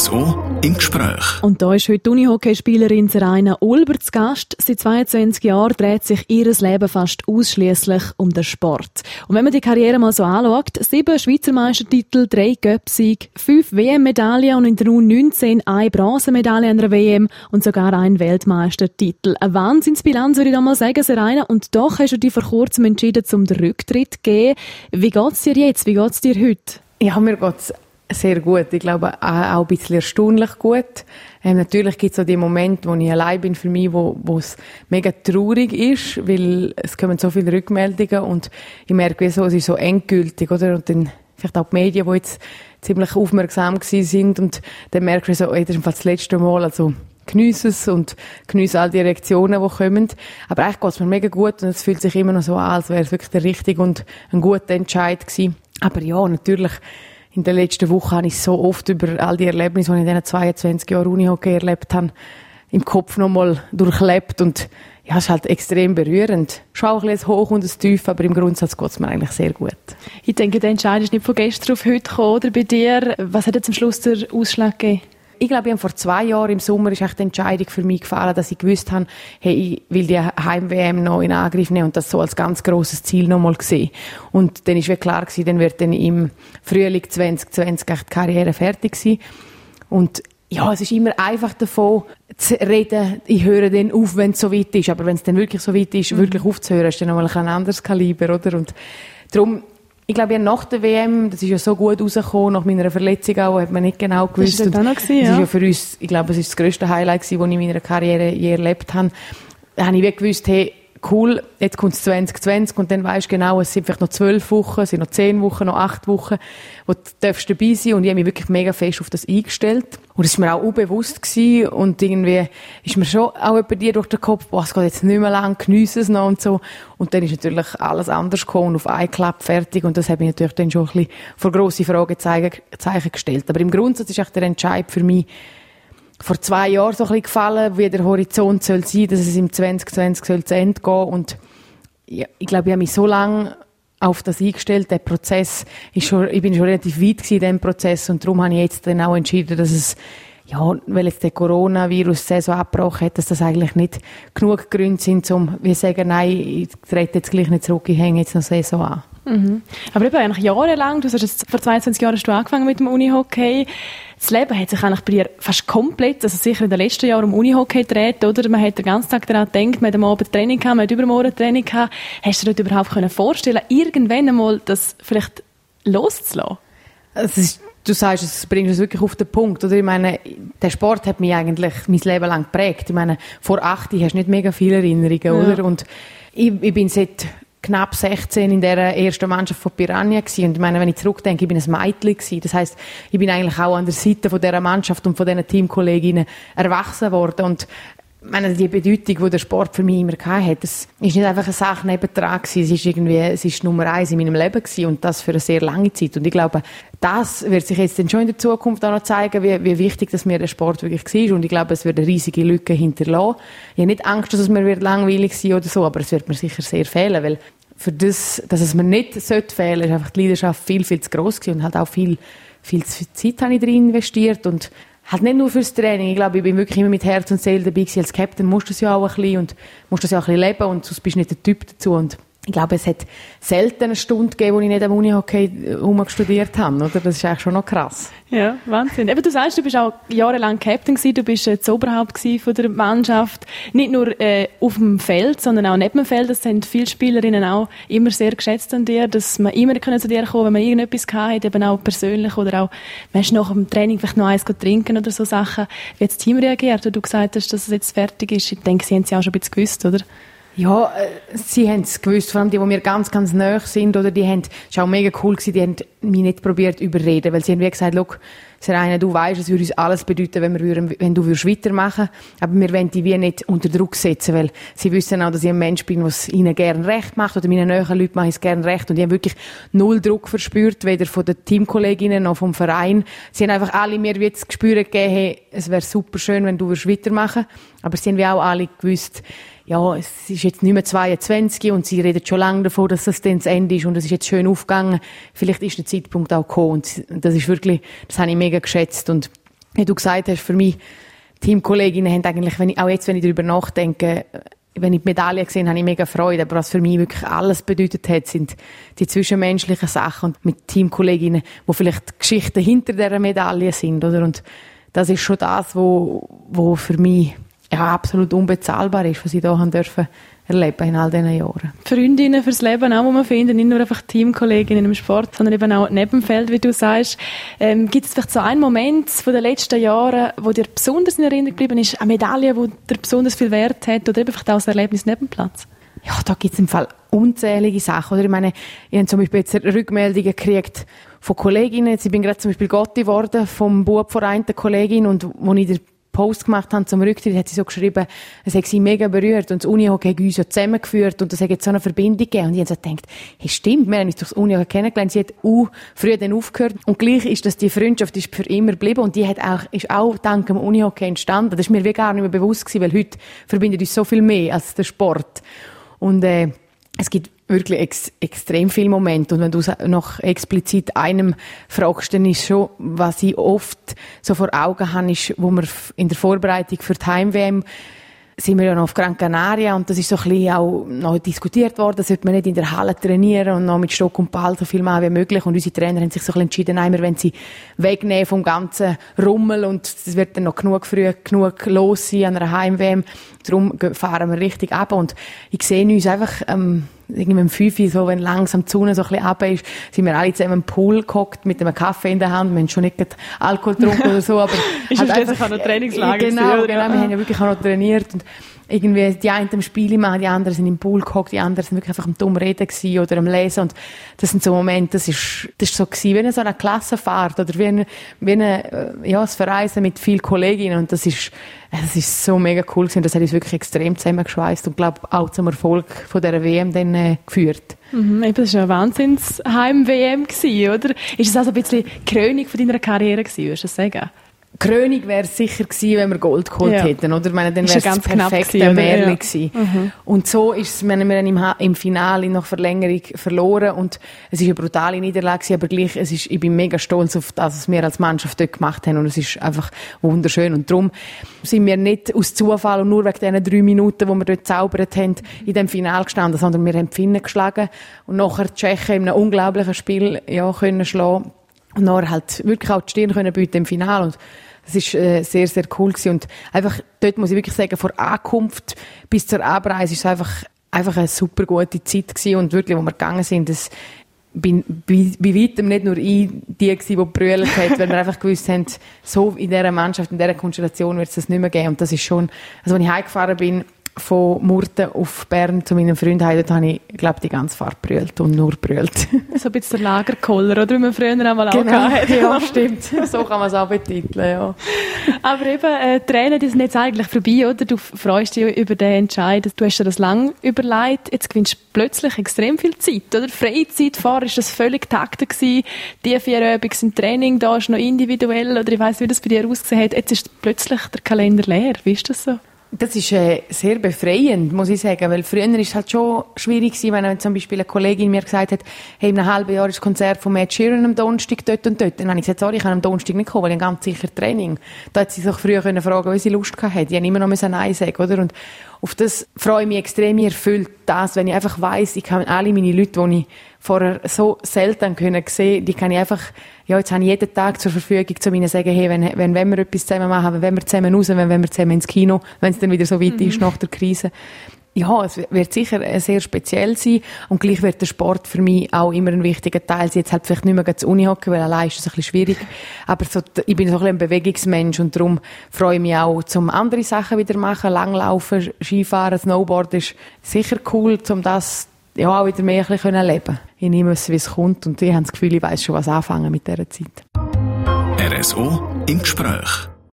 RSO im Gespräch. Und da ist heute Unihockeyspielerin Seraina Ulber zu Gast. Seit 22 Jahren dreht sich ihr Leben fast ausschließlich um den Sport. Und wenn man die Karriere mal so anschaut, sieben Schweizer Meistertitel, drei Göpsieg, fünf WM-Medaillen und in der U19 eine Bronzemedaille an der WM und sogar ein Weltmeistertitel. Eine Wahnsinnsbilanz, würde ich da mal sagen, Seraina. Und doch hast du dich vor kurzem entschieden, zum Rücktritt zu gehen. Wie geht's dir jetzt? Wie geht's dir heute? Ja, mir geht's sehr gut. Ich glaube auch ein bisschen erstaunlich gut. Ähm, natürlich gibt es so die Momente, wo ich allein bin für mich, wo, es mega traurig ist, weil es kommen so viele Rückmeldungen und ich merke, wie so, es ist so endgültig, oder? Und dann vielleicht auch die Medien, die jetzt ziemlich aufmerksam gewesen sind und dann merke ich so, ey, das ist das letzte Mal, also geniesse es und geniesse all die Reaktionen, die kommen. Aber eigentlich geht es mir mega gut und es fühlt sich immer noch so an, als wäre es wirklich der richtige und ein guter Entscheid gewesen. Aber ja, natürlich, in den letzten Wochen habe ich so oft über all die Erlebnisse, die ich in diesen 22 Jahren Unihockey erlebt habe, im Kopf nochmal durchlebt und ja, es ist halt extrem berührend. Schon auch ein bisschen hoch und ein tief, aber im Grundsatz geht es mir eigentlich sehr gut. Ich denke, der Entscheid ist nicht von gestern auf heute gekommen, oder bei dir? Was hat jetzt am Schluss der Ausschlag gegeben? Ich glaube, vor zwei Jahren im Sommer ist echt die Entscheidung für mich gefallen, dass ich gewusst habe, hey, ich will die Heim-WM noch in Angriff nehmen und das so als ganz großes Ziel nochmal sehen. Und dann ist wie klar gewesen, dann wird dann im Frühling 2020 echt die Karriere fertig sein. Und ja, es ist immer einfach davon zu reden, ich höre dann auf, wenn es so weit ist. Aber wenn es dann wirklich so weit ist, mhm. wirklich aufzuhören, ist dann nochmal ein anderes Kaliber, oder? Und darum ich glaube, ja, nach der WM, das ist ja so gut rausgekommen, nach meiner Verletzung auch, hat man nicht genau gewusst. Das ist, das, noch gewesen, das ist ja für uns, ich glaube, es ist das grösste Highlight gewesen, das ich in meiner Karriere je erlebt habe. Da habe ich wie gewusst, hey, cool, jetzt kommt es 2020 und dann weisst du genau, es sind vielleicht noch zwölf Wochen, es sind noch zehn Wochen, noch acht Wochen, wo du darfst dabei sein und ich habe mich wirklich mega fest auf das eingestellt. Und es war mir auch unbewusst gewesen und irgendwie ist mir schon auch bei dir durch den Kopf, boah, es geht jetzt nicht mehr lang, geniesse es noch und so. Und dann ist natürlich alles anders gekommen und auf einen Klapp fertig und das hat mich natürlich dann schon ein bisschen vor grosse Fragezeichen gestellt. Aber im Grundsatz ist echt der Entscheid für mich, vor zwei Jahren so ein bisschen gefallen, wie der Horizont soll sein, dass es im 2020 soll zu Ende gehen und ja, ich glaube, ich habe mich so lange auf das eingestellt. Der Prozess ist schon, ich bin schon relativ weit in diesem Prozess und darum habe ich jetzt dann auch entschieden, dass es ja, weil jetzt der Coronavirus-Saison abgebrochen hat, dass das eigentlich nicht genug Gründe sind, um zu sagen, nein, ich trete jetzt gleich nicht zurück, ich hänge jetzt noch Saison an. Mhm. Aber eben eigentlich jahrelang, du hast jetzt, vor 22 Jahren hast du angefangen mit dem Unihockey. Das Leben hat sich eigentlich bei dir fast komplett, also sicher in den letzten Jahren um Unihockey gedreht, oder? Man hat den ganzen Tag daran gedacht, man hat am Abend Training gehabt, man hat übermorgen Training gehabt. Hast du dir das überhaupt können vorstellen, irgendwann einmal das vielleicht loszulassen? Ist, du sagst, es bringst es wirklich auf den Punkt, oder? Ich meine, der Sport hat mich eigentlich mein Leben lang geprägt. Ich meine, vor acht hast du nicht mega viele Erinnerungen, ja. oder? Und ich, ich bin seit knapp 16 in der ersten Mannschaft von Piranha gewesen. Und ich meine, wenn ich zurückdenke, ich bin ein Mädchen gewesen. Das heißt, ich bin eigentlich auch an der Seite von dieser Mannschaft und von diesen Teamkolleginnen erwachsen worden. Und ich meine, die Bedeutung, die der Sport für mich immer hatte, das ist nicht einfach eine Sache nebendran gewesen. Es ist irgendwie, es ist Nummer eins in meinem Leben gewesen und das für eine sehr lange Zeit. Und ich glaube, das wird sich jetzt dann schon in der Zukunft auch noch zeigen, wie, wie wichtig dass mir der Sport wirklich war. Und ich glaube, es wird eine riesige Lücke hinterlassen. Ich habe nicht Angst, dass es mir wird langweilig sein oder so, aber es wird mir sicher sehr fehlen, weil für das, dass es mir nicht sollte fehlen, ist einfach die Leidenschaft viel, viel zu gross gewesen und halt auch viel, viel Zeit habe ich drin investiert und halt nicht nur fürs Training. Ich glaube, ich bin wirklich immer mit Herz und Seele dabei. Als Captain musst du es ja auch ein bisschen und musst das ja auch ein bisschen leben und sonst bist du nicht der Typ dazu. Und ich glaube, es hat selten eine Stunde gegeben, wo ich nicht am Unihockey äh, studiert habe, oder? Das ist eigentlich schon noch krass. Ja, Wahnsinn. Eben, du sagst, du bist auch jahrelang Captain gewesen, du bist äh, das Oberhaupt von der Mannschaft. Nicht nur äh, auf dem Feld, sondern auch neben dem Feld. Das sind viele Spielerinnen auch immer sehr geschätzt an dir, dass man immer zu dir kommen wenn man irgendetwas hatte, eben auch persönlich oder auch, man nach dem Training vielleicht noch eins trinken oder so Sachen. Wie hat das Team reagiert, wo du gesagt hast, dass es jetzt fertig ist? Ich denke, sie haben es ja auch schon ein bisschen gewusst, oder? Ja, äh, sie haben es gewusst, vor allem die, die mir ganz, ganz nahe sind, oder die haben, es war auch mega cool gewesen, die haben mich nicht probiert überreden, weil sie haben wie gesagt, look, Serena, du weißt, es würde uns alles bedeuten, wenn, wir wenn du würdest weitermachen aber wir wollen die wie nicht unter Druck setzen, weil sie wissen auch, dass ich ein Mensch bin, was ihnen gern recht macht, oder meinen näheren Leuten mache ich es gern recht, und die haben wirklich null Druck verspürt, weder von den Teamkolleginnen noch vom Verein. Sie haben einfach alle mir wie das Gespür gegeben, hey, es wäre super schön, wenn du würdest weitermachen, aber sie haben wie auch alle gewusst, ja, es ist jetzt nicht mehr 22 und sie redet schon lange davon, dass das dann das Ende ist und es ist jetzt schön aufgegangen. Vielleicht ist der Zeitpunkt auch gekommen und das ist wirklich, das habe ich mega geschätzt und wie du gesagt hast, für mich, Teamkolleginnen haben eigentlich, wenn ich, auch jetzt, wenn ich darüber nachdenke, wenn ich die Medaille gesehen habe, ich mega Freude. Aber was für mich wirklich alles bedeutet hat, sind die zwischenmenschlichen Sachen und mit Teamkolleginnen, wo vielleicht Geschichten hinter der Medaille sind, oder? Und das ist schon das, wo, wo für mich ja, absolut unbezahlbar ist, was ich da haben dürfen erleben in all diesen Jahren. Freundinnen fürs Leben auch, wo man findet, nicht nur einfach Teamkolleginnen im Sport, sondern eben auch neben dem Feld, wie du sagst. Ähm, Gibt es vielleicht so einen Moment von den letzten Jahren, wo dir besonders in Erinnerung geblieben ist, eine Medaille, die dir besonders viel Wert hat oder einfach auch ein Erlebnis neben Platz? Ja, da gibt es im Fall unzählige Sachen. Oder ich meine, ich habe zum Beispiel jetzt Rückmeldungen gekriegt von Kolleginnen. Jetzt, ich bin gerade zum Beispiel Gotti geworden vom Bub von einer Kollegin und wo ich Post gemacht haben zum Rücktritt, hat sie so geschrieben, es hat sie mega berührt und das Unihockey hat uns ja zusammengeführt und das hat jetzt so eine Verbindung gegeben. Und ich habe so gedacht, hey, stimmt, wir haben uns durch das Unihockey kennengelernt, sie hat auch früher dann aufgehört und gleich ist das, die Freundschaft ist für immer geblieben und die hat auch, ist auch dank dem Unihockey entstanden. Das ist mir wie gar nicht mehr bewusst gewesen, weil heute verbindet uns so viel mehr als der Sport. Und äh, es gibt wirklich ex extrem viele Momente. Und wenn du noch explizit einem fragst, dann ist schon, was ich oft so vor Augen habe, ist, wo wir in der Vorbereitung für die Heim-WM sind wir ja noch auf Gran Canaria und das ist so ein bisschen auch noch diskutiert worden, sollte man nicht in der Halle trainieren und noch mit Stock und Ball so viel machen wie möglich? Und unsere Trainer haben sich so ein bisschen entschieden, nein, wollen sie wegnehmen vom ganzen Rummel und es wird dann noch genug früh genug los sein an einer Heim-WM, darum fahren wir richtig ab. Und ich sehe uns einfach ähm, irgendwie um 5 Uhr, so, wenn langsam die Sonne so ein bisschen runter ist, sind wir alle zusammen im Pool gehockt mit einem Kaffee in der Hand. Wir haben schon nicht Alkohol getrunken oder so, aber... ist halt einfach auch noch Trainingslager Genau, genau, wir haben ja wirklich auch noch trainiert und irgendwie die einen am Spiel machen, die anderen sind im Pool gehockt, die anderen sind wirklich einfach am dumm reden oder am lesen und das sind so Momente, das ist, das ist so gewesen, wie eine so eine Klassenfahrt oder wie eine, wie eine, äh, ja, das Verreisen mit vielen Kolleginnen und das ist, das ist so mega cool gewesen. Das hat uns wirklich extrem zusammengeschweißt und glaube auch zum Erfolg von der WM dann äh, geführt. Mhm, eben, das war eine Wahnsinns-Heim-WM, oder? Ist es also ein bisschen die Krönung von deiner Karriere gewesen, würdest du sagen? Krönung wäre sicher gewesen, wenn wir Gold geholt ja. hätten, oder? Ich meine, dann wäre es das perfekte Märchen ja. gewesen. Mhm. Und so ist es, wenn wir im, im Finale nach Verlängerung verloren und es ist eine brutale Niederlage gewesen, aber gleich, es ist, ich bin mega stolz auf das, was wir als Mannschaft dort gemacht haben und es ist einfach wunderschön und darum sind wir nicht aus Zufall und nur wegen diesen drei Minuten, wo wir dort zaubert haben, in dem Finale gestanden, sondern wir haben die Finnen geschlagen und nachher die Tschechen in einem unglaublichen Spiel, ja, können schlagen und nachher halt wirklich auch die Stirn können bieten im Finale und das ist äh, sehr, sehr cool gewesen. Und einfach, dort muss ich wirklich sagen, vor Ankunft bis zur Abreise ist es einfach, einfach eine super gute Zeit gewesen. Und wirklich, wo wir gegangen sind, das bin bei, bei weitem nicht nur ich die gewesen, die gebrüllt hat, weil wir einfach gewusst haben, so in dieser Mannschaft, in dieser Konstellation wird es das nicht mehr geben. Und das ist schon, also wenn ich heimgefahren bin, von Murten auf Bern zu meinen Freunden dort habe ich, glaube die ganze Fahrt brüllt und nur brüllt. so ein bisschen der Lagerkoller, oder? Wie man früher einmal genau, auch Ja, stimmt. So kann man es auch betiteln, ja. Aber eben, äh, Tränen, die sind jetzt eigentlich vorbei, oder? Du freust dich über den Entscheid. Du hast dir das lange überlegt. Jetzt gewinnst du plötzlich extrem viel Zeit, oder? Freizeit, fahren, ist das völlig taktet gewesen. Die vier Übungen im Training, da ist noch individuell, oder ich weiss, wie das bei dir ausgesehen hat. Jetzt ist plötzlich der Kalender leer. Wie ist das so? Das ist äh, sehr befreiend, muss ich sagen, weil früher ist es halt schon schwierig gewesen, wenn zum Beispiel eine Kollegin mir gesagt hat, hey, in einem halben Jahr ist das Konzert von Matt Sheeran am Donnerstag dort und dort. Dann habe ich gesagt, sorry, ich kann am Donnerstag nicht kommen, weil ich ganz sicher Training. Da hat sie sich früher können fragen, wie sie Lust hatte. Die haben immer noch Nein sagen, oder? Und auf das freue ich mich extrem erfüllt, das, wenn ich einfach weiss, ich kann alle meine Leute, die ich vorher so selten können sehen, die kann ich einfach, ja, jetzt habe ich jeden Tag zur Verfügung, zu ihnen sagen, hey, wenn, wenn, wenn wir etwas zusammen machen, wenn wir zusammen raus, wenn, wenn wir zusammen ins Kino, wenn es dann wieder so weit mhm. ist nach der Krise. Ja, es wird sicher sehr speziell sein und gleich wird der Sport für mich auch immer ein wichtiger Teil sein. Jetzt halt vielleicht nicht mehr zu Uni hocken, weil allein ist es ein bisschen schwierig. Aber so, ich bin so ein, bisschen ein Bewegungsmensch und darum freue ich mich auch, zum andere Sachen wieder machen. Langlaufen, Skifahren, Snowboard ist sicher cool, um das ja, auch wieder mehr ein bisschen leben Ich nehme es, wie es kommt und ich habe das Gefühl, ich weiß schon, was anfangen mit dieser Zeit. RSO im Gespräch.